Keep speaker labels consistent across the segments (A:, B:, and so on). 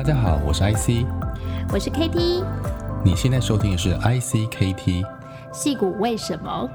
A: 大家好，我是 IC，
B: 我是 KT，
A: 你现在收听的是 IC KT，
B: 矽谷为什么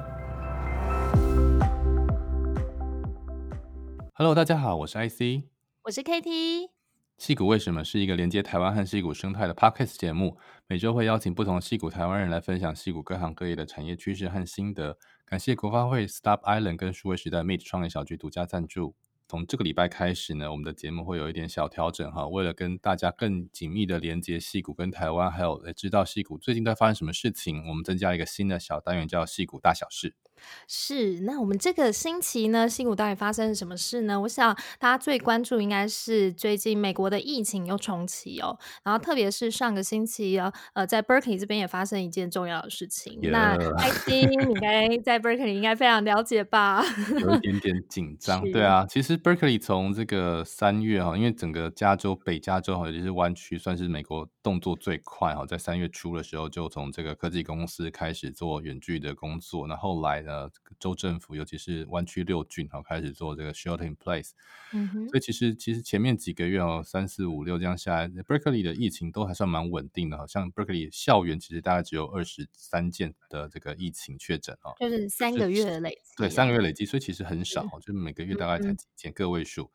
A: ？Hello，大家好，我是 IC，
B: 我是 KT，
A: 矽谷为什么是一个连接台湾和矽谷生态的 Podcast 节目，每周会邀请不同矽谷台湾人来分享矽谷各行各业的产业趋势和心得。感谢国发会 Stop Island 跟数位时代 Meet 创业小聚独家赞助。从这个礼拜开始呢，我们的节目会有一点小调整哈，为了跟大家更紧密的连接戏股跟台湾，还有知道戏股最近在发生什么事情，我们增加一个新的小单元，叫戏股大小事。
B: 是，那我们这个星期呢，新谷到底发生了什么事呢？我想大家最关注应该是最近美国的疫情又重启哦，然后特别是上个星期啊，呃，在 Berkeley 这边也发生一件重要的事情。那 IC 你应该在 Berkeley 应该非常了解吧？
A: 有一点点紧张，对啊，其实 Berkeley 从这个三月哈，因为整个加州北加州哈，尤其是湾区，算是美国动作最快哈，在三月初的时候就从这个科技公司开始做远距的工作，那后来呢？呃，州政府尤其是湾区六郡，哈，开始做这个 shelter in place。嗯哼，所以其实其实前面几个月哦，三四五六这样下来，Berkeley 的疫情都还算蛮稳定的，好像 Berkeley 校园其实大概只有二十三件的这个疫情确诊哦，
B: 就是三个月的累积，
A: 对，三个月累积，所以其实很少，嗯、就是每个月大概才几件个位数。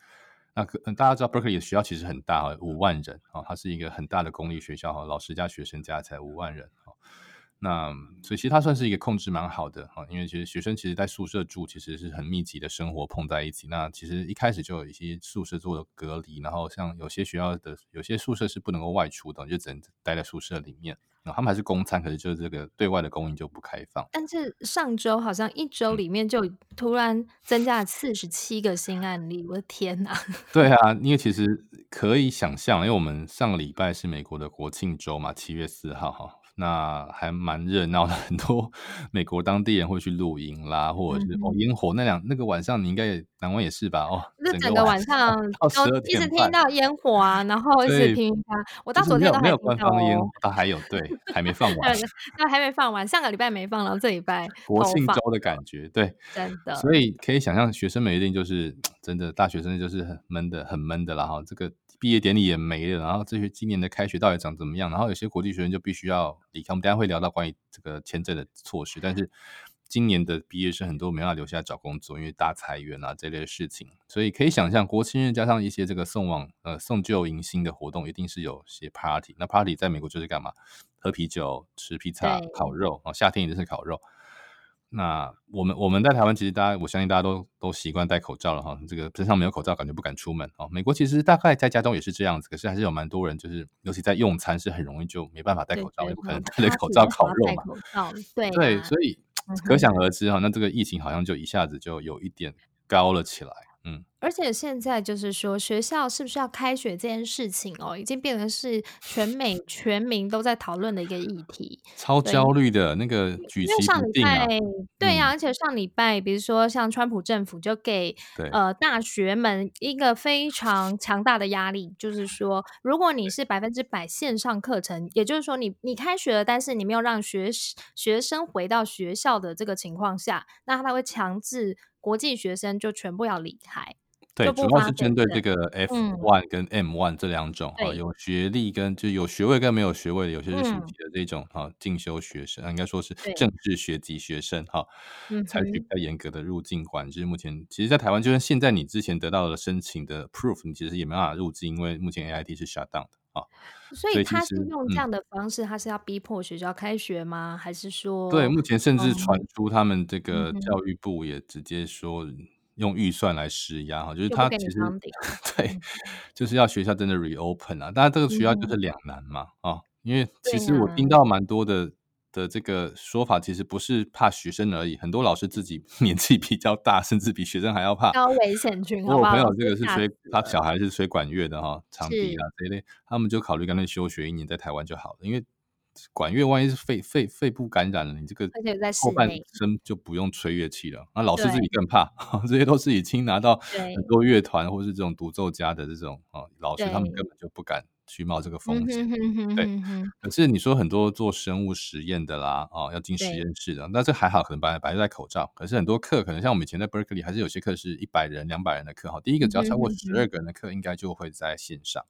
A: 那可大家知道 Berkeley 的学校其实很大，五万人啊，它是一个很大的公立学校哈，老师加学生加才五万人。那所以其实它算是一个控制蛮好的哈，因为其实学生其实在宿舍住，其实是很密集的生活碰在一起。那其实一开始就有一些宿舍做了隔离，然后像有些学校的有些宿舍是不能够外出的，就只能待在宿舍里面。然后他们还是供餐，可是就是这个对外的供应就不开放。
B: 但是上周好像一周里面就突然增加了四十七个新案例，我的天哪！
A: 对啊，因为其实可以想象，因为我们上个礼拜是美国的国庆周嘛，七月四号哈。那还蛮热闹的，很多美国当地人会去露营啦，或者是、嗯、哦烟火那两那个晚上，你应该也南湾也是吧？哦，
B: 那整个晚上 都一直听到烟火啊，然后 一直听它。我到昨天都还没有官方的烟火，它还有对，还没放完，那还没放完，上个礼拜没放，然后这礼拜
A: 国庆周的感觉，对，
B: 真的。
A: 所以可以想象，学生们一定就是 真的，大学生就是很闷的，很闷的啦哈。这个。毕业典礼也没了，然后这些今年的开学到底长怎么样？然后有些国际学生就必须要离开。我们等下会聊到关于这个签证的措施，但是今年的毕业生很多没办法留下来找工作，因为大裁员啊这类的事情。所以可以想象，国庆日加上一些这个送往呃送旧迎新的活动，一定是有些 party。那 party 在美国就是干嘛？喝啤酒、吃披萨、烤肉啊，夏天一定是烤肉。那我们我们在台湾，其实大家我相信大家都都习惯戴口罩了哈。这个身上没有口罩，感觉不敢出门哦。美国其实大概在家中也是这样子，可是还是有蛮多人，就是尤其在用餐是很容易就没办法戴口罩，也不可能戴着口罩烤肉嘛。
B: 对、啊、
A: 对，所以可想而知哈，那这个疫情好像就一下子就有一点高了起来。嗯，
B: 而且现在就是说，学校是不是要开学这件事情哦，已经变成是全美全民都在讨论的一个议题，
A: 超焦虑的那个举棋不定啊。
B: 对呀、啊，而且上礼拜，比如说像川普政府就给呃大学们一个非常强大的压力，就是说，如果你是百分之百线上课程，也就是说你你开学了，但是你没有让学学生回到学校的这个情况下，那他会强制。国际学生就全部要离开，
A: 对，主要是针对这个 F one 跟 M one 这两种啊、嗯，有学历跟就有学位跟没有学位的，有些是实习的这种啊进修学生，应该说是正式学籍学生哈，采取比较严格的入境管制。目前其实，在台湾，就算现在你之前得到了申请的 proof，你其实也没办法入境，因为目前 AIT 是 shut down 的啊。
B: 所以他是用这样的方式，他是要逼迫学校开学吗？嗯、还是说？
A: 对，目前甚至传出他们这个教育部也直接说用预算来施压哈，就是他其实 对，就是要学校真的 reopen 啊。当然这个学校就是两难嘛啊、嗯，因为其实我听到蛮多的。的这个说法其实不是怕学生而已，很多老师自己 年纪比较大，甚至比学生还要怕。
B: 高危险群，
A: 我朋友这个是吹，他小孩是吹管乐的哈，长笛啊这一类，他们就考虑干脆休学一年，在台湾就好了。因为管乐万一是肺肺肺部感染了，你这个后半生就不用吹乐器了。那老师自己更怕，这些都是已经拿到很多乐团或是这种独奏家的这种啊老师，他们根本就不敢。去冒这个风险，嗯、对。可是你说很多做生物实验的啦，哦，要进实验室的，那这还好，可能本来本来戴口罩。可是很多课，可能像我们以前在 Berkeley，还是有些课是一百人、两百人的课哈。第一个只要超过十二个人的课，应该就会在线上。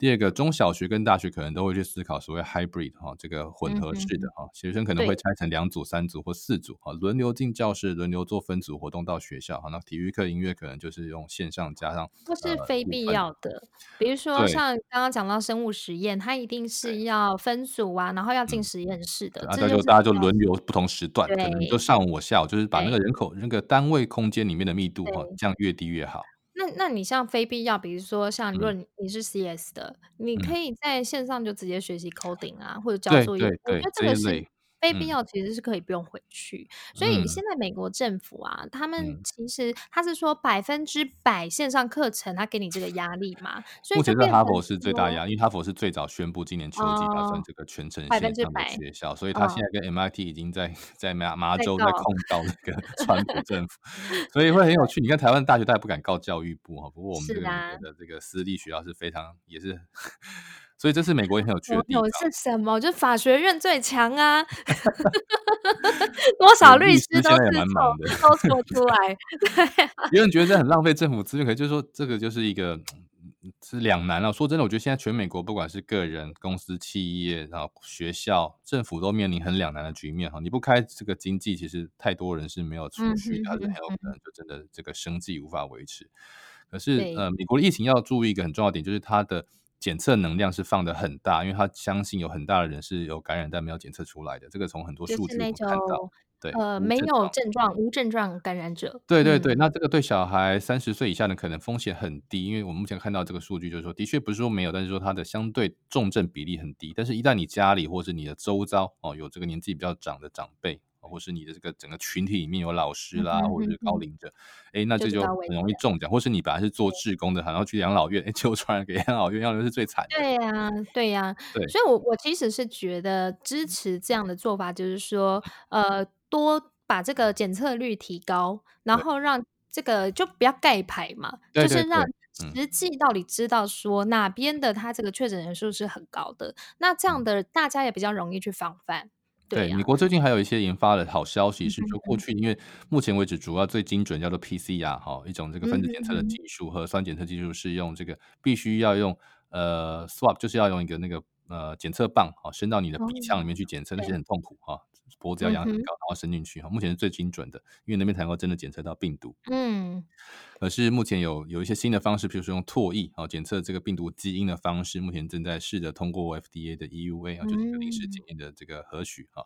A: 第二个，中小学跟大学可能都会去思考所谓 hybrid 哈，这个混合式的哈，嗯、学生可能会拆成两组、三组或四组哈，轮流进教室，轮流做分组活动到学校哈。那体育课、音乐可能就是用线上加上，
B: 不是非必要的，呃、比如说像刚刚讲到生物实验，它一定是要分组啊，然后要进实验室的，
A: 那就大家就轮流不同时段，可能就上午我下午，就是把那个人口那个单位空间里面的密度哈，这样越低越好。
B: 那那你像非必要，比如说像如果你是 CS 的，嗯、你可以在线上就直接学习 coding 啊，嗯、或者交作业。我觉得这个是。非必要其实是可以不用回去，嗯、所以现在美国政府啊，他们其实他是说百分之百线上课程，他给你这个压力嘛。所以
A: 目前在哈佛是最大压，因为哈佛是最早宣布今年秋季打算这个全程线上的学校，所以他现在跟 MIT 已经在在麻麻州在控告那个 川普政府，所以会很有趣。你看台湾大学他也不敢告教育部哈，不过我们这个的这个私立学校是非常也是。所以这是美国也很有趣的地方。
B: 有是什么？就法学院最强啊！多少律师都是都说出来。对、啊，
A: 有人觉得这很浪费政府资源，可是就是说这个就是一个是两难了。说真的，我觉得现在全美国不管是个人、公司、企业，然后学校、政府都面临很两难的局面哈。你不开这个经济，其实太多人是没有储蓄，他是很有可能就真的这个生计无法维持。可是呃，美国的疫情要注意一个很重要的点，就是它的。检测能量是放的很大，因为他相信有很大的人是有感染但没有检测出来的。这个从很多数据我们看到，对，
B: 呃，没有症状、无症状感染者。
A: 对对对，嗯、那这个对小孩三十岁以下的可能风险很低，因为我们目前看到这个数据就是说，的确不是说没有，但是说它的相对重症比例很低。但是，一旦你家里或是你的周遭哦有这个年纪比较长的长辈。或是你的这个整个群体里面有老师啦，嗯、或者是高龄者，哎、那这就很容易中奖。或是你本来是做志工的，然后去养老院，哎，就传染给养老院，养老院是最惨的。
B: 对呀、啊，对呀、啊，对。所以我我其实是觉得支持这样的做法，就是说，呃，多把这个检测率提高，然后让这个就不要盖牌嘛，对就是让实际到底知道说哪边的他这个确诊人数是很高的，嗯、那这样的大家也比较容易去防范。对，啊、对，美
A: 国最近还有一些研发的好消息，是说过去因为目前为止主要最精准叫做 PCR 哈，一种这个分子检测的技术，核酸检测技术是用这个必须要用呃 swab，就是要用一个那个呃检测棒啊伸到你的鼻腔里面去检测，那些很痛苦哈，脖子要仰很高，然后伸进去哈，目前是最精准的，因为那边才能够真的检测到病毒。嗯。可是目前有有一些新的方式，比如说用唾液啊检测这个病毒基因的方式，目前正在试着通过 FDA 的 EUA 啊，就是一个临时检验的这个核许哈。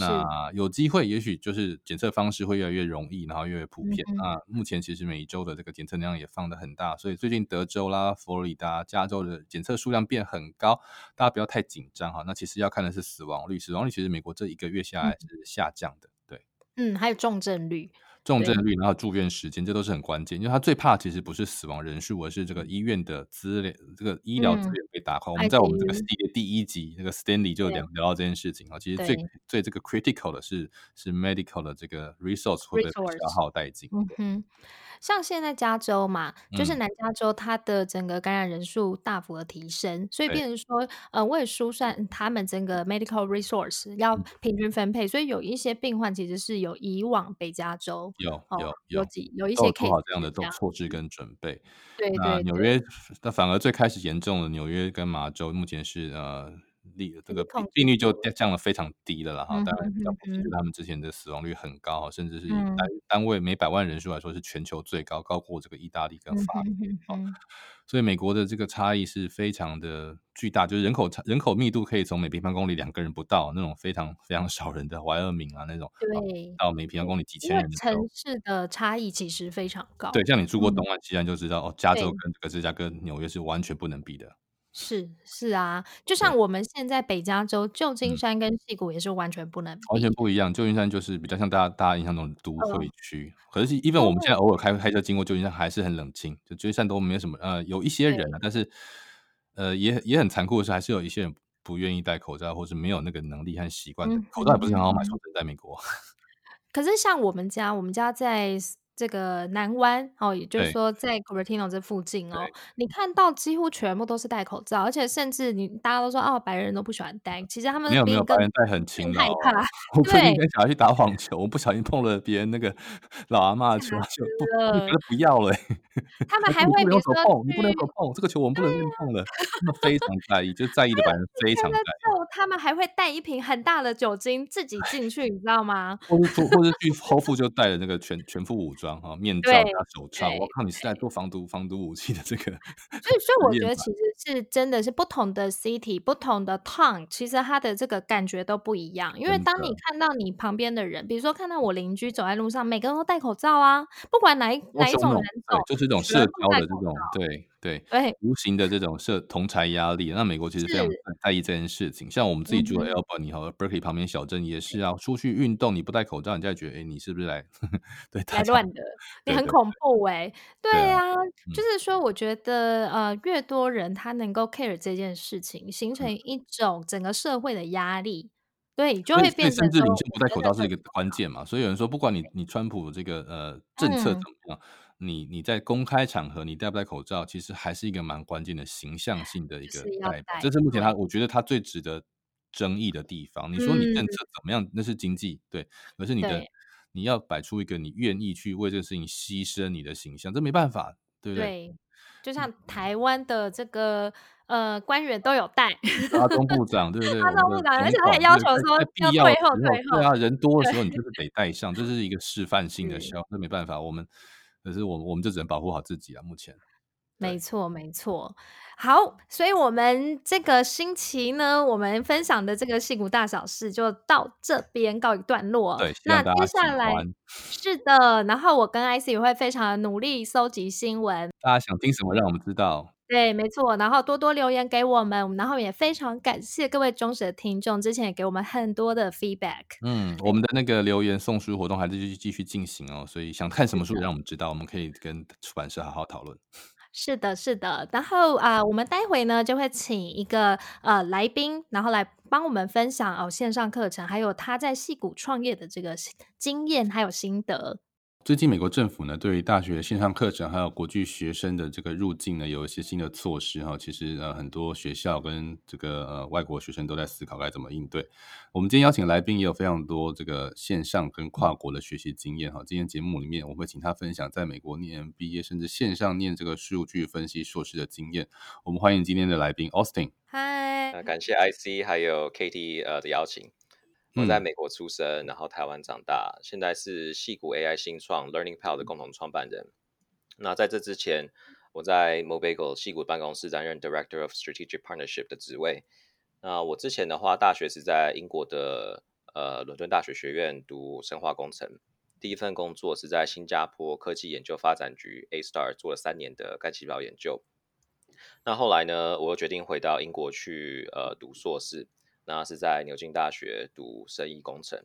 A: 嗯、那有机会，也许就是检测方式会越来越容易，然后越来越普遍。嗯、那目前其实每一周的这个检测量也放的很大，所以最近德州啦、佛罗里达、加州的检测数量变很高，大家不要太紧张哈。那其实要看的是死亡率，死亡率其实美国这一个月下来是下降的，对。
B: 嗯，还有重症率。
A: 重症率，然后住院时间，这都是很关键。因为他最怕其实不是死亡人数，而是这个医院的资源，这个医疗资源被打垮。嗯、我们在我们这个系列第一集，那个 Stanley 就聊聊到这件事情啊。其实最最这个 critical 的是是 medical 的这个 resource 会被消耗殆尽。嗯哼
B: 像现在加州嘛，就是南加州，它的整个感染人数大幅的提升，嗯、所以变成说，呃，为了疏散他们整个 medical resource 要平均分配，嗯、所以有一些病患其实是有以往北加州，
A: 有有有
B: 有几有一些可以做好
A: 这样的这种措施跟准备。
B: 对，对对，
A: 纽约，那反而最开始严重的纽约跟麻州，目前是呃。例这个病率就降了非常低了，然后当然，他们之前的死亡率很高，甚至是以单单位每百万人数来说是全球最高，高过这个意大利跟法国。所以美国的这个差异是非常的巨大，就是人口差人口密度可以从每平方公里两个人不到那种非常非常少人的怀俄明啊那种，对，到每平方公里几千人的
B: 城市的差异其实非常高。
A: 对，像你住过东岸西岸就知道，哦，加州跟这个芝加哥、纽约是完全不能比的。
B: 是是啊，就像我们现在北加州旧金山跟矽谷也是完全不能比，
A: 完全不一样。旧金山就是比较像大家大家印象中的都会区，可是，even 我们现在偶尔开开车经过旧金山，还是很冷清。就旧金山都没有什么，呃，有一些人啊，但是，呃，也也很残酷的是，还是有一些人不愿意戴口罩，或是没有那个能力和习惯。口罩也不是很好买，说真在美国。
B: 可是像我们家，我们家在这个南湾哦，也就是说在 Cupertino 这附近哦，你看到几乎全部都是戴口罩，而且甚至你大家都说哦，白人都不喜欢戴，其实他们
A: 没有没有白人戴很勤劳，
B: 害怕。
A: 我最近跟小孩去打网球，我不小心碰了别人那个老阿妈的球，就不觉得不要了。
B: 他们还会
A: 不能手碰，你不能手碰这个球，我们不能乱碰的。他们非常在意，就在意的白人非常在意。
B: 他们还会带一瓶很大的酒精自己进去，你知道吗？
A: 或者或者去 Whole Foods 就带了那个全全副武装。哈，面罩加手套，我靠，你是在做防毒防毒武器的这个。所
B: 以，所以我觉得其实是真的是不同的 city，不同的 town，其实它的这个感觉都不一样。因为当你看到你旁边的人，比如说看到我邻居走在路上，每个人都戴口罩啊，不管哪一哪一种人走，
A: 就是一种社交的这种，对。对，对，无形的这种社同财压力，那美国其实非常在意这件事情。像我们自己住在 Albany 和 Berkeley 旁边小镇也是啊，出去运动你不戴口罩，人家觉得哎，你是不是来 对来
B: 乱的？你很恐怖哎。对啊，就是说，我觉得呃，越多人他能够 care 这件事情，形成一种整个社会的压力，对，就会变成
A: 甚至领袖不戴口罩是一个关键嘛。所以有人说，不管你你川普这个呃政策怎么样。你你在公开场合，你戴不戴口罩，其实还是一个蛮关键的形象性的一个代表。这是目前他，我觉得他最值得争议的地方。你说你政策怎么样，嗯、那是经济对，可是你的你要摆出一个你愿意去为这个事情牺牲你的形象，这没办法，对不对？对，
B: 就像台湾的这个呃官员都有戴，
A: 阿中部长对不对？
B: 阿中部长，而且他也要求说要退后退后，
A: 对啊，人多的时候你就是得 戴上，这是一个示范性的效，这没办法，我们。可是我们我们就只能保护好自己啊！目前，
B: 没错没错。好，所以我们这个星期呢，我们分享的这个戏骨大小事就到这边告一段落。
A: 对，
B: 那接下来是的，然后我跟 IC 也会非常努力搜集新闻。
A: 大家想听什么，让我们知道。
B: 对，没错，然后多多留言给我们，然后也非常感谢各位忠实的听众，之前也给我们很多的 feedback。
A: 嗯，我们的那个留言送书活动还是继续继续进行哦，所以想看什么书，让我们知道，我们可以跟出版社好好讨论。
B: 是的，是的，然后啊、呃，我们待会呢就会请一个呃来宾，然后来帮我们分享哦线上课程，还有他在戏谷创业的这个经验还有心得。
A: 最近，美国政府呢，对于大学线上课程还有国际学生的这个入境呢，有一些新的措施哈。其实呃，很多学校跟这个呃外国学生都在思考该怎么应对。我们今天邀请来宾也有非常多这个线上跟跨国的学习经验哈。今天节目里面，我会请他分享在美国念 MBA，甚至线上念这个数据分析硕士的经验。我们欢迎今天的来宾 Austin。
B: 嗨，
C: 感谢 IC 还有 Katie 呃的邀请。我在美国出生，然后台湾长大，现在是戏谷 AI 新创 Learning Pal 的共同创办人。那在这之前，我在 Mobagel 矽谷办公室担任 Director of Strategic Partnership 的职位。那我之前的话，大学是在英国的呃伦敦大学学院读生化工程。第一份工作是在新加坡科技研究发展局 A Star 做了三年的干细胞研究。那后来呢，我又决定回到英国去呃读硕士。那是在牛津大学读生医工程，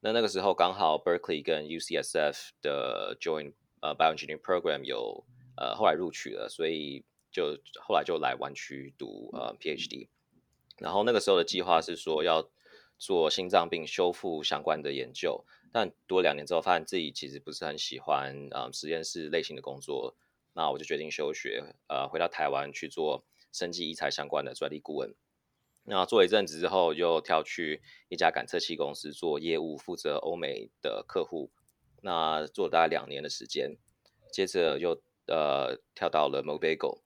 C: 那那个时候刚好 Berkeley 跟 UCSF 的 Join 呃 Bioengineering Program 有呃后来录取了，所以就后来就来湾区读呃 PhD，然后那个时候的计划是说要做心脏病修复相关的研究，但读了两年之后发现自己其实不是很喜欢呃实验室类型的工作，那我就决定休学，呃回到台湾去做生技医材相关的专利顾问。那做一阵子之后，又跳去一家感测器公司做业务，负责欧美的客户。那做了大概两年的时间，接着又呃跳到了 Mobagel。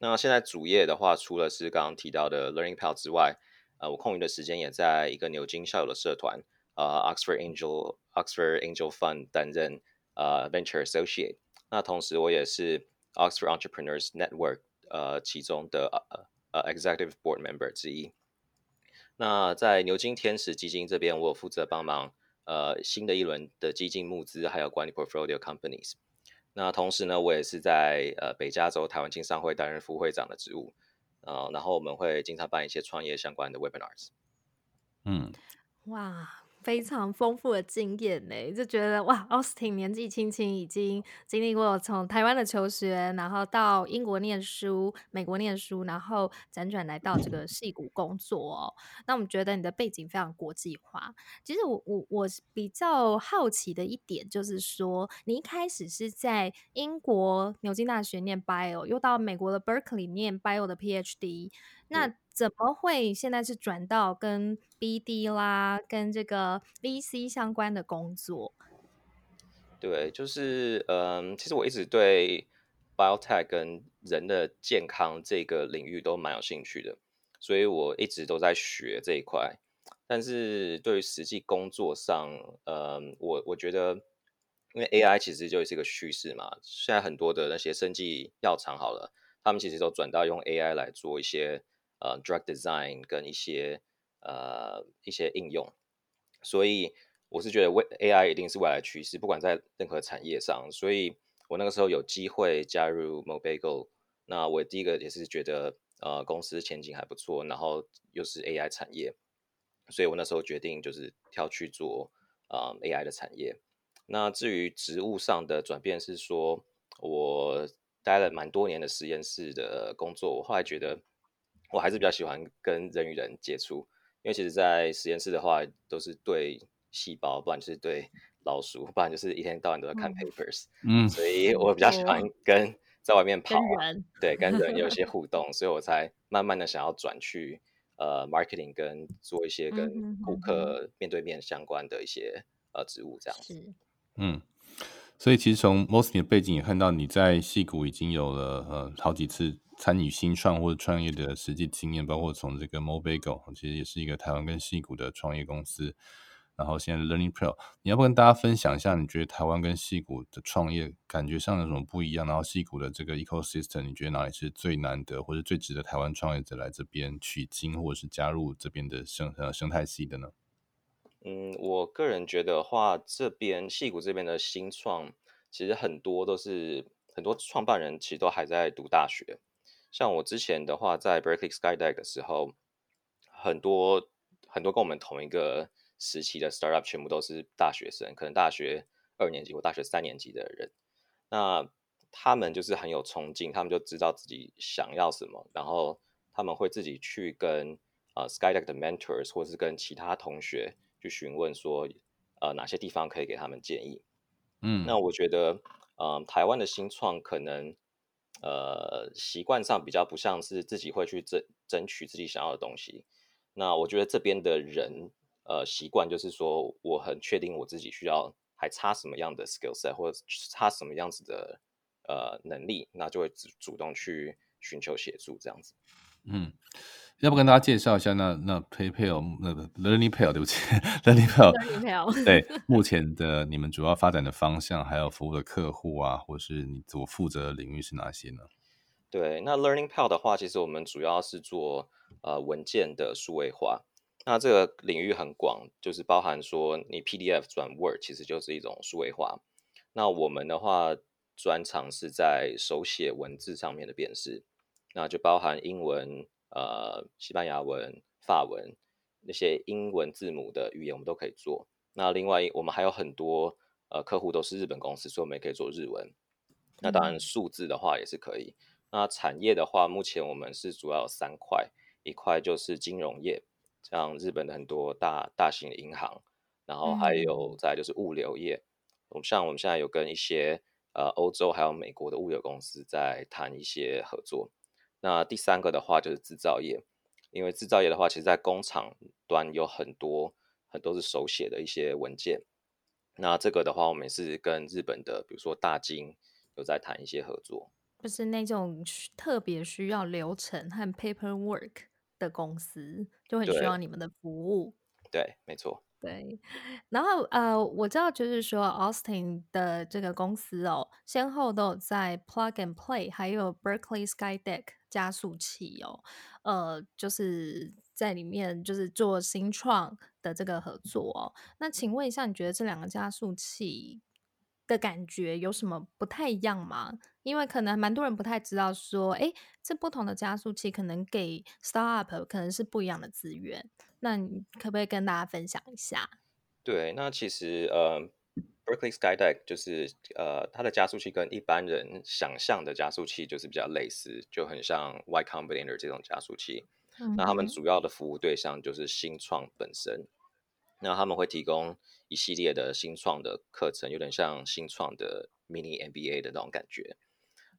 C: 那现在主业的话，除了是刚刚提到的 Learning Pal 之外，呃，我空余的时间也在一个牛津校友的社团，呃，Oxford Angel Oxford Angel Fund 担任呃 Venture Associate。那同时我也是 Oxford Entrepreneurs Network 呃其中的呃。呃、uh，Executive Board Member 之一。那在牛津天使基金这边，我有负责帮忙呃新的一轮的基金募资，还有管理 Portfolio Companies。那同时呢，我也是在呃北加州台湾经商会担任副会长的职务。呃，然后我们会经常办一些创业相关的 Webinars。
A: 嗯，
B: 哇。非常丰富的经验呢，就觉得哇，Austin 年纪轻轻已经经历过从台湾的求学，然后到英国念书、美国念书，然后辗转来到这个矽谷工作。那我们觉得你的背景非常国际化。其实我我我比较好奇的一点就是说，你一开始是在英国牛津大学念 Bio，又到美国的 Berkeley 念 Bio 的 PhD，那怎么会现在是转到跟 BD 啦，跟这个 VC 相关的工作？
C: 对，就是嗯，其实我一直对 biotech 跟人的健康这个领域都蛮有兴趣的，所以我一直都在学这一块。但是对于实际工作上，嗯，我我觉得，因为 AI 其实就是一个趋势嘛，现在很多的那些生技药厂好了，他们其实都转到用 AI 来做一些。呃，drug design 跟一些呃一些应用，所以我是觉得未 AI 一定是未来趋势，不管在任何产业上。所以我那个时候有机会加入 Mobagel，那我第一个也是觉得呃公司前景还不错，然后又是 AI 产业，所以我那时候决定就是跳去做呃 AI 的产业。那至于职务上的转变是说，我待了蛮多年的实验室的工作，我后来觉得。我还是比较喜欢跟人与人接触，因为其实，在实验室的话，都是对细胞，不然就是对老鼠，不然就是一天到晚都在看 papers。嗯，所以我比较喜欢跟在外面跑，
B: 啊
C: 对，跟人有一些 互动，所以我才慢慢的想要转去呃 marketing，跟做一些跟顾客面对面相关的一些呃职务这样子。
A: 嗯。所以其实从 Mostly 的背景也看到你在戏谷已经有了呃好几次参与新创或者创业的实际经验，包括从这个 Mobagel 其实也是一个台湾跟矽谷的创业公司，然后现在 Learning Pro，你要不跟大家分享一下，你觉得台湾跟矽谷的创业感觉上有什么不一样？然后矽谷的这个 ecosystem，你觉得哪里是最难得或者最值得台湾创业者来这边取经或者是加入这边的生呃生态系的呢？
C: 嗯，我个人觉得话，这边矽谷这边的新创，其实很多都是很多创办人其实都还在读大学。像我之前的话，在 Berkeley Skydeck 的时候，很多很多跟我们同一个时期的 startup 全部都是大学生，可能大学二年级或大学三年级的人。那他们就是很有冲劲，他们就知道自己想要什么，然后他们会自己去跟呃 Skydeck 的 mentors 或是跟其他同学。去询问说，呃，哪些地方可以给他们建议？嗯，那我觉得，嗯、呃，台湾的新创可能，呃，习惯上比较不像是自己会去争争取自己想要的东西。那我觉得这边的人，呃，习惯就是说，我很确定我自己需要还差什么样的 skill set，或者差什么样子的呃能力，那就会主主动去寻求协助这样子。嗯。
A: 要不跟大家介绍一下那那 PayPal 那个 Learning Pearl 对不起 Learning Pearl 对目前的你们主要发展的方向，还有服务的客户啊，或是你所负责的领域是哪些呢？
C: 对，那 Learning Pearl 的话，其实我们主要是做呃文件的数位化。那这个领域很广，就是包含说你 PDF 转 Word 其实就是一种数位化。那我们的话专长是在手写文字上面的辨识，那就包含英文。呃，西班牙文、法文那些英文字母的语言，我们都可以做。那另外，我们还有很多呃客户都是日本公司，所以我们也可以做日文。那当然，数字的话也是可以。那产业的话，目前我们是主要有三块，一块就是金融业，像日本的很多大大型的银行，然后还有再就是物流业。我们像我们现在有跟一些呃欧洲还有美国的物流公司在谈一些合作。那第三个的话就是制造业，因为制造业的话，其实在工厂端有很多很多是手写的一些文件。那这个的话，我们也是跟日本的，比如说大金有在谈一些合作，
B: 就是那种特别需要流程和 paperwork 的公司，就很需要你们的服务。
C: 对，对，没错。
B: 对，然后呃，我知道就是说，Austin 的这个公司哦，先后都有在 Plug and Play 还有 Berkeley Skydeck 加速器哦，呃，就是在里面就是做新创的这个合作哦。那请问一下，你觉得这两个加速器的感觉有什么不太一样吗？因为可能蛮多人不太知道说，哎，这不同的加速器可能给 Startup 可能是不一样的资源。那你可不可以跟大家分享一下？
C: 对，那其实呃，Berkeley Skydeck 就是呃，它的加速器跟一般人想象的加速器就是比较类似，就很像 Y Combinator 这种加速器。嗯、那他们主要的服务对象就是新创本身，那他们会提供一系列的新创的课程，有点像新创的 mini MBA 的那种感觉。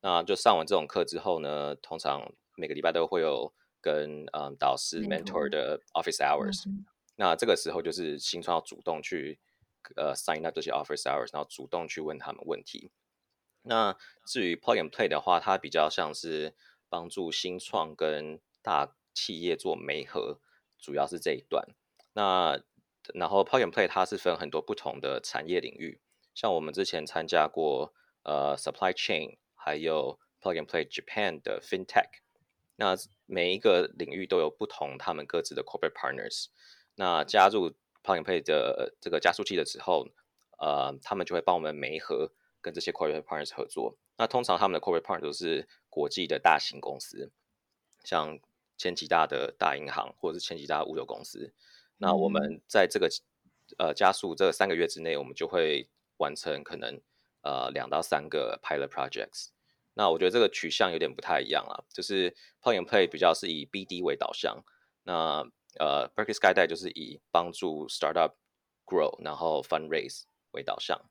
C: 那就上完这种课之后呢，通常每个礼拜都会有跟嗯导师 mentor 的 office hours。嗯那这个时候就是新创要主动去呃 sign up 这些 office hours，然后主动去问他们问题。那至于 plug and play 的话，它比较像是帮助新创跟大企业做媒合，主要是这一段。那然后 plug and play 它是分很多不同的产业领域，像我们之前参加过呃 supply chain，还有 plug and play Japan 的 FinTech。那每一个领域都有不同他们各自的 corporate partners。那加入 Plug and Play 的这个加速器的时候，呃，他们就会帮我们媒合跟这些 corporate partners 合作。那通常他们的 corporate partners 都是国际的大型公司，像前几大的大银行或者是前几大物流公司。那我们在这个呃加速这三个月之内，我们就会完成可能呃两到三个 pilot projects。那我觉得这个取向有点不太一样啊，就是 Plug and Play 比较是以 BD 为导向，那呃、uh,，Berkeley Skydeck 就是以帮助 startup grow，然后 fundraise 为导向，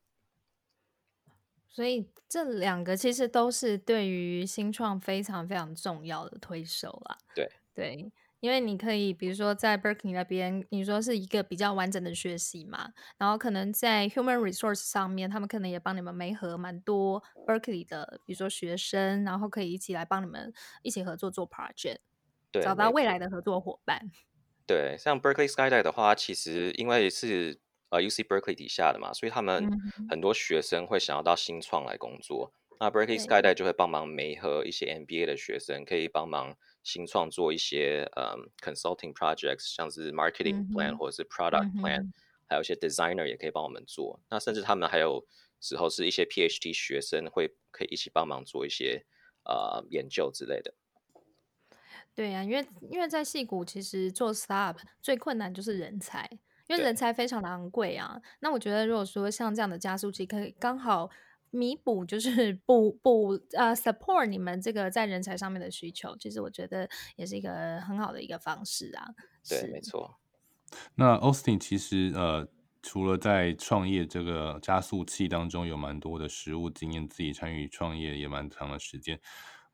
B: 所以这两个其实都是对于新创非常非常重要的推手啦。
C: 对
B: 对，因为你可以比如说在 Berkeley 那边，你说是一个比较完整的学习嘛，然后可能在 human resource 上面，他们可能也帮你们媒合蛮多 Berkeley 的，比如说学生，然后可以一起来帮你们一起合作做 project，
C: 对，
B: 找到未来的合作伙伴。
C: 对，像 Berkeley Skydeck 的话，其实因为是呃 UC Berkeley 底下的嘛，所以他们很多学生会想要到新创来工作。嗯、那 Breaking Skydeck 就会帮忙媒合一些 MBA 的学生，可以帮忙新创做一些嗯 consulting projects，像是 marketing plan、嗯、或者是 product plan，、嗯、还有一些 designer 也可以帮我们做。那甚至他们还有时候是一些 PhD 学生会可以一起帮忙做一些呃研究之类的。
B: 对呀、啊，因为因为在戏谷，其实做 startup 最困难就是人才，因为人才非常的昂贵啊。那我觉得，如果说像这样的加速器，可以刚好弥补，就是补补呃 support 你们这个在人才上面的需求，其实我觉得也是一个很好的一个方式啊。
C: 对，没错。
A: 那 Austin 其实呃，除了在创业这个加速器当中有蛮多的实务经验，自己参与创业也蛮长的时间。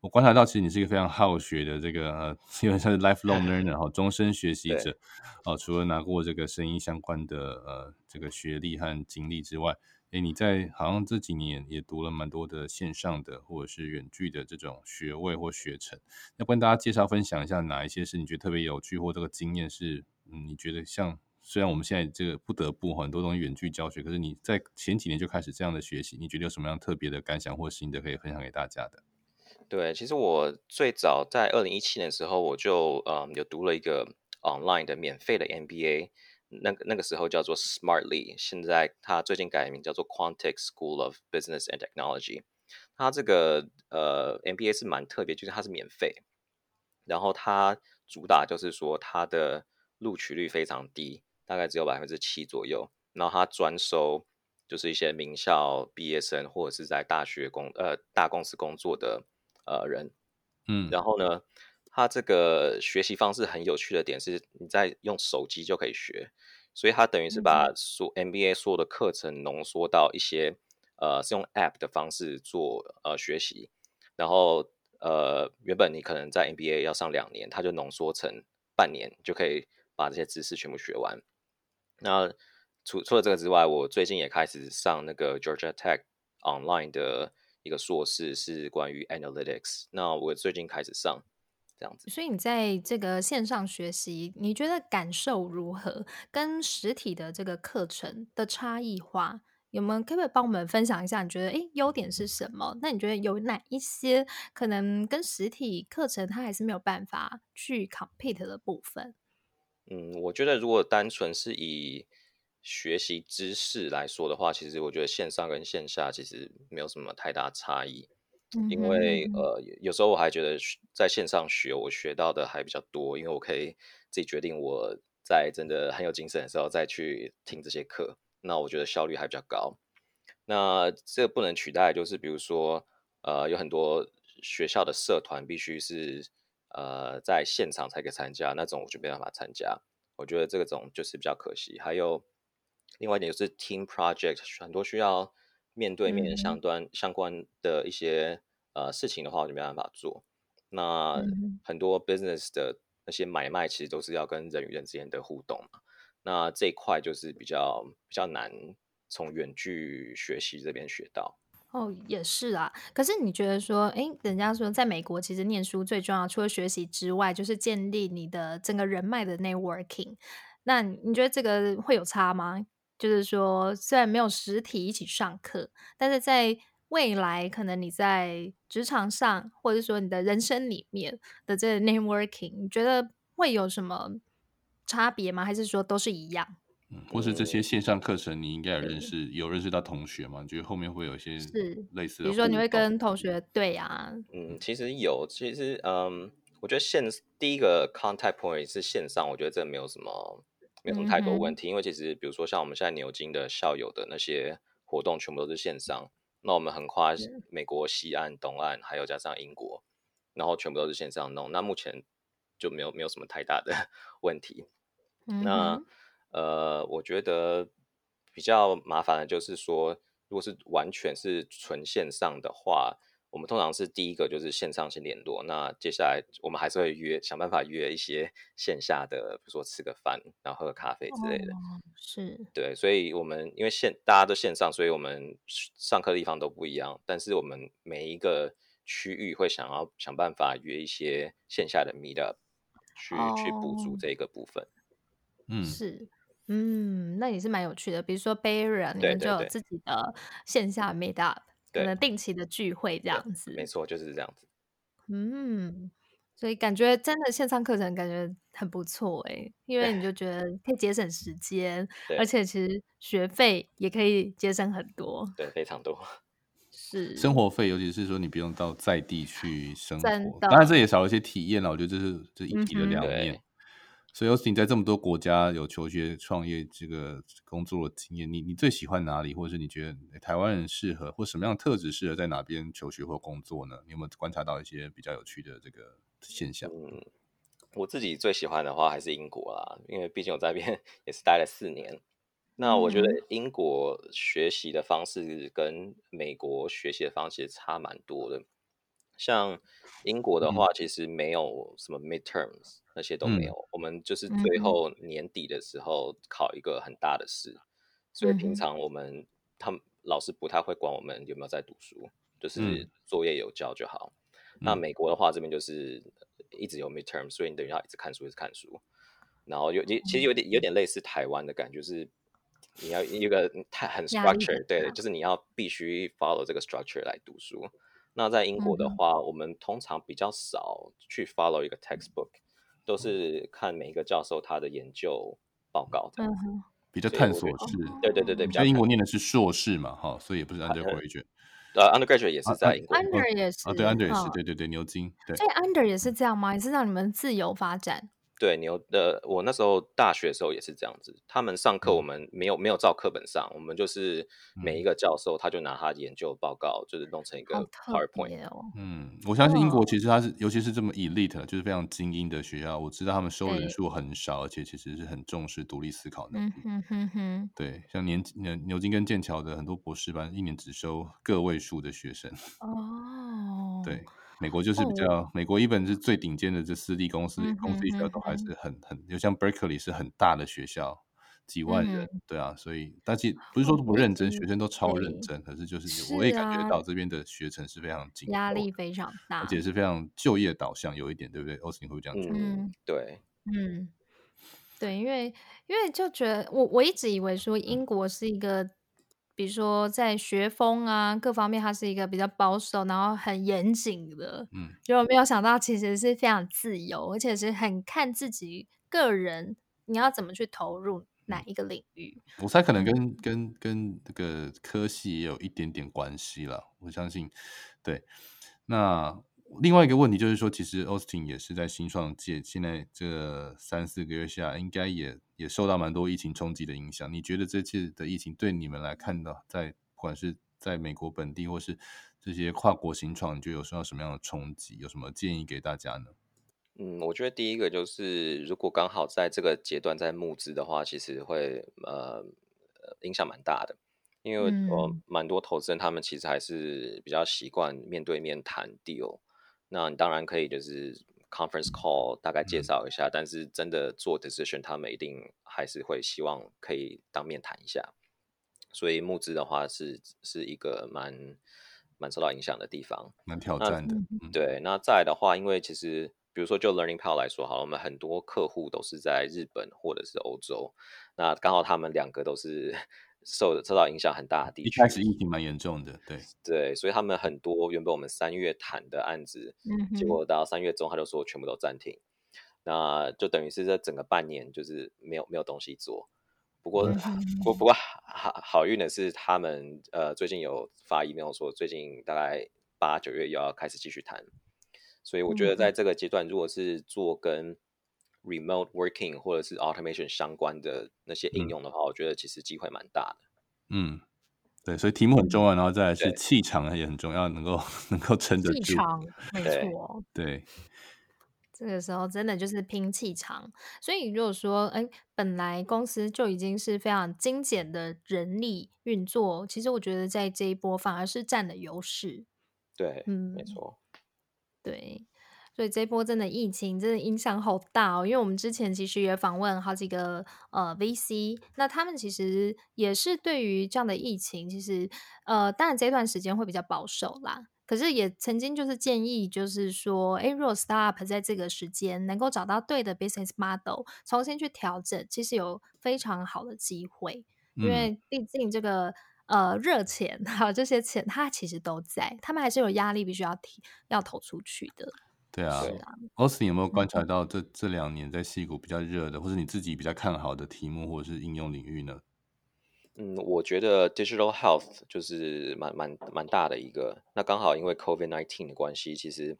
A: 我观察到，其实你是一个非常好学的这个呃，因为他是 lifelong learner 哈，终身学习者。哦，除了拿过这个声音相关的呃这个学历和经历之外，诶，你在好像这几年也读了蛮多的线上的或者是远距的这种学位或学程。要不跟大家介绍分享一下，哪一些是你觉得特别有趣或这个经验是嗯，你觉得像虽然我们现在这个不得不很多东西远距教学，可是你在前几年就开始这样的学习，你觉得有什么样特别的感想或心得可以分享给大家的？
C: 对，其实我最早在二零一七年的时候，我就嗯有读了一个 online 的免费的 MBA，那个那个时候叫做 Smartly，现在它最近改名叫做 Quantix School of Business and Technology。它这个呃 MBA 是蛮特别，就是它是免费，然后它主打就是说它的录取率非常低，大概只有百分之七左右，然后它专收就是一些名校毕业生或者是在大学工呃大公司工作的。呃，人，嗯，然后呢，他这个学习方式很有趣的点是，你在用手机就可以学，所以它等于是把所 MBA 所有的课程浓缩到一些，呃，是用 App 的方式做呃学习，然后呃，原本你可能在 MBA 要上两年，它就浓缩成半年就可以把这些知识全部学完。那除除了这个之外，我最近也开始上那个 Georgia Tech Online 的。一个硕士是关于 analytics，那我最近开始上这样子。
B: 所以你在这个线上学习，你觉得感受如何？跟实体的这个课程的差异化，有没有可不可以帮我们分享一下？你觉得诶，优点是什么？那你觉得有哪一些可能跟实体课程它还是没有办法去 compete 的部分？
C: 嗯，我觉得如果单纯是以学习知识来说的话，其实我觉得线上跟线下其实没有什么太大差异，嗯、因为呃有时候我还觉得在线上学我学到的还比较多，因为我可以自己决定我在真的很有精神的时候再去听这些课，那我觉得效率还比较高。那这个不能取代，就是比如说，呃，有很多学校的社团必须是呃在现场才可以参加，那种我就没办法参加。我觉得这个种就是比较可惜。还有另外一点就是 team project，很多需要面对面相关、嗯、相关的一些呃事情的话，我就没办法做。那很多 business 的那些买卖，其实都是要跟人与人之间的互动嘛。那这一块就是比较比较难从远距学习这边学到。
B: 哦，也是啊。可是你觉得说，哎，人家说在美国其实念书最重要，除了学习之外，就是建立你的整个人脉的 networking。那你觉得这个会有差吗？就是说，虽然没有实体一起上课，但是在未来可能你在职场上，或者说你的人生里面的这个 networking，你觉得会有什么差别吗？还是说都是一样？
A: 嗯，或是这些线上课程，你应该有认识有认识到同学吗？你觉得后面会有一些类似的，
B: 比如说你会跟同学对啊？
C: 嗯，其实有，其实嗯，我觉得线第一个 contact point 是线上，我觉得这没有什么没有什么太多问题，嗯、因为其实比如说像我们现在牛津的校友的那些活动，全部都是线上。那我们横跨美国西岸、东岸，还有加上英国，然后全部都是线上弄。那目前就没有没有什么太大的 问题。嗯、那呃，我觉得比较麻烦的就是说，如果是完全是纯线上的话。我们通常是第一个就是线上先联络，那接下来我们还是会约，想办法约一些线下的，比如说吃个饭，然后喝个咖啡之类的。
B: 哦、是，
C: 对，所以我们因为线大家都线上，所以我们上课的地方都不一样，但是我们每一个区域会想要想办法约一些线下的 meet up，去、哦、去补足这个部分。
A: 嗯，
B: 是，嗯，那也是蛮有趣的。比如说 Bay Area，你们就有自己的线下 meet up。可能定期的聚会这样子，
C: 没错，就是这样子。
B: 嗯，所以感觉真的线上课程感觉很不错哎，因为你就 觉得可以节省时间，而且其实学费也可以节省很多，
C: 对，非常多。
B: 是
A: 生活费，尤其是说你不用到在地去生活，当然这也少了一些体验了。我觉得这是这一体的两面。嗯所以，Austin 在这么多国家有求学、创业这个工作的经验，你你最喜欢哪里，或者是你觉得台湾人适合，或什么样的特质适合在哪边求学或工作呢？你有没有观察到一些比较有趣的这个现象？
C: 嗯，我自己最喜欢的话还是英国啦，因为毕竟我在那边 也是待了四年。那我觉得英国学习的方式跟美国学习的方式差蛮多的。像英国的话，其实没有什么 midterms，那些都没有。嗯、我们就是最后年底的时候考一个很大的试，嗯、所以平常我们他们老师不太会管我们有没有在读书，就是作业有交就好。嗯、那美国的话，这边就是一直有 midterm，所以你等于要一直看书，一直看书。然后有其实有点有点类似台湾的感觉，就是你要一个太很 structure，对，就是你要必须 follow 这个 structure 来读书。那在英国的话，嗯、我们通常比较少去 follow 一个 textbook，都是看每一个教授他的研究报告这样子，
A: 嗯、比较探索式。
C: 对对对对，
A: 在英国念的是硕士嘛，哈，所以也不是 undergraduate。
C: 呃，undergraduate 也是在英国。
B: under 也是。
A: 啊，对，under 也是，对对对，牛津。对。
B: 所以 under 也是这样吗？也是让你们自由发展？
C: 对牛的，我那时候大学的时候也是这样子。他们上课我们没有没有照课本上，我们就是每一个教授他就拿他研究报告，就是弄成一个 PowerPoint。
A: 嗯，我相信英国其实它是，尤其是这么 elite，就是非常精英的学校。我知道他们收人数很少，而且其实是很重视独立思考能力。
B: 嗯哼哼。
A: 对，像年牛牛津跟剑桥的很多博士班，一年只收个位数的学生。
B: 哦。
A: 对。美国就是比较，哦、美国一本是最顶尖的这私立公司，嗯、公司学校都还是很很，就像 Berkeley 是很大的学校，几万人，嗯、对啊，所以但是不是说都不认真，哦、学生都超认真，可是就是我也感觉到这边的学程是非常紧，
B: 压力非常大，
A: 而且是非常就业导向有一点，对不对？Austin 会这样觉得？
C: 嗯，对，
B: 嗯，对，因为因为就觉得我我一直以为说英国是一个。比如说，在学风啊各方面，它是一个比较保守，然后很严谨的。嗯，就没有想到其实是非常自由，而且是很看自己个人，你要怎么去投入哪一个领域。
A: 我猜可能跟、嗯、跟跟这个科系也有一点点关系了。我相信，对。那另外一个问题就是说，其实 Austin 也是在新创界，现在这三四个月下，应该也也受到蛮多疫情冲击的影响。你觉得这次的疫情对你们来看的，在不管是在美国本地，或是这些跨国新创，你觉得有受到什么样的冲击？有什么建议给大家呢？
C: 嗯，我觉得第一个就是，如果刚好在这个阶段在募资的话，其实会呃影响蛮大的。因为我蛮多投资人，他们其实还是比较习惯面对面谈 deal。那你当然可以就是 conference call 大概介绍一下，嗯、但是真的做 decision，他们一定还是会希望可以当面谈一下。所以募资的话是是一个蛮蛮受到影响的地方，
A: 蛮挑战的。
C: 对，那再来的话，因为其实比如说就 Learning Pal 来说，好了，我们很多客户都是在日本或者是欧洲，那刚好他们两个都是。受受到影响很大的地区，
A: 一开始疫情蛮严重的，对。
C: 对，所以他们很多原本我们三月谈的案子，嗯、结果到三月中他就说全部都暂停，那就等于是这整个半年就是没有没有东西做。不过、嗯、不不过好好运的是，他们呃最近有发 email 说，最近大概八九月又要开始继续谈，所以我觉得在这个阶段，如果是做跟 remote working 或者是 automation 相关的那些应用的话，嗯、我觉得其实机会蛮大的。
A: 嗯，对，所以题目很重要，然后再来是气场也很重要，能够 能够撑得住。
B: 气场，没错。
A: 对，
B: 这个时候真的就是拼气场。所以如果说，哎，本来公司就已经是非常精简的人力运作，其实我觉得在这一波反而是占了优势。
C: 对，嗯，没错。
B: 对。所以这波真的疫情真的影响好大哦，因为我们之前其实也访问好几个呃 VC，那他们其实也是对于这样的疫情，其实呃当然这段时间会比较保守啦，可是也曾经就是建议，就是说，哎，如果 startup 在这个时间能够找到对的 business model，重新去调整，其实有非常好的机会，因为毕竟这个呃热钱还有这些钱，它其实都在，他们还是有压力，必须要提要投出去的。
A: 对啊，Austin 有没有观察到这这两年在戏谷比较热的，或者你自己比较看好的题目或者是应用领域呢？
C: 嗯，我觉得 digital health 就是蛮蛮蛮大的一个。那刚好因为 COVID nineteen 的关系，其实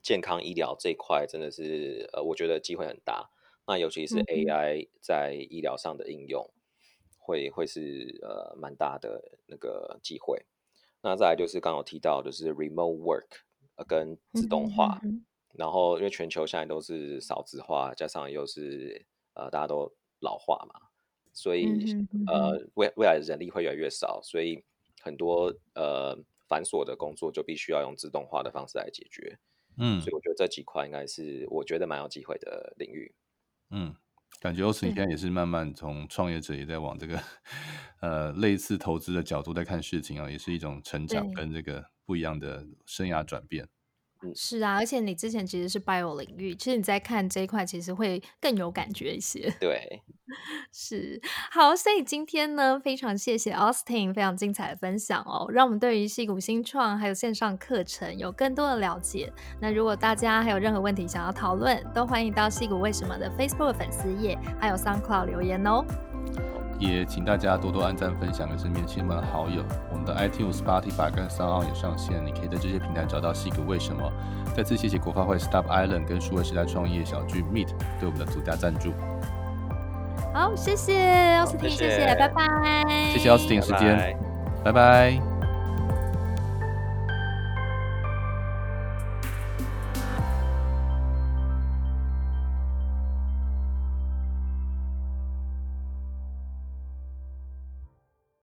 C: 健康医疗这一块真的是呃，我觉得机会很大。那尤其是 AI 在医疗上的应用，会会是呃蛮大的那个机会。那再来就是刚刚有提到，就是 remote work。跟自动化，嗯嗯嗯、然后因为全球现在都是少子化，加上又是呃大家都老化嘛，所以嗯嗯嗯呃未未来的人力会越来越少，所以很多呃繁琐的工作就必须要用自动化的方式来解决。嗯，所以我觉得这几块应该是我觉得蛮有机会的领域。
A: 嗯，感觉 Austin 现在也是慢慢从创业者也在往这个 呃类似投资的角度在看事情啊，也是一种成长跟这个。不一样的生涯转变，
B: 是啊，而且你之前其实是 bio 领域，其实你在看这一块，其实会更有感觉一些。
C: 对，
B: 是好，所以今天呢，非常谢谢 Austin 非常精彩的分享哦，让我们对于戏骨新创还有线上课程有更多的了解。那如果大家还有任何问题想要讨论，都欢迎到戏骨为什么的 Facebook 粉丝页还有 SoundCloud 留言哦。
A: 也请大家多多按赞、分享给身边亲朋好友。我们的 iTunes、Spotify 跟 SoundOn 也上线，你可以在这些平台找到西格为什么。再次谢谢国发会 Stop Island 跟数位时代创业小聚 Meet 对我们的独家赞助。
B: 好，谢谢奥斯汀，谢谢，拜拜。
A: 谢谢奥斯汀时间，拜拜。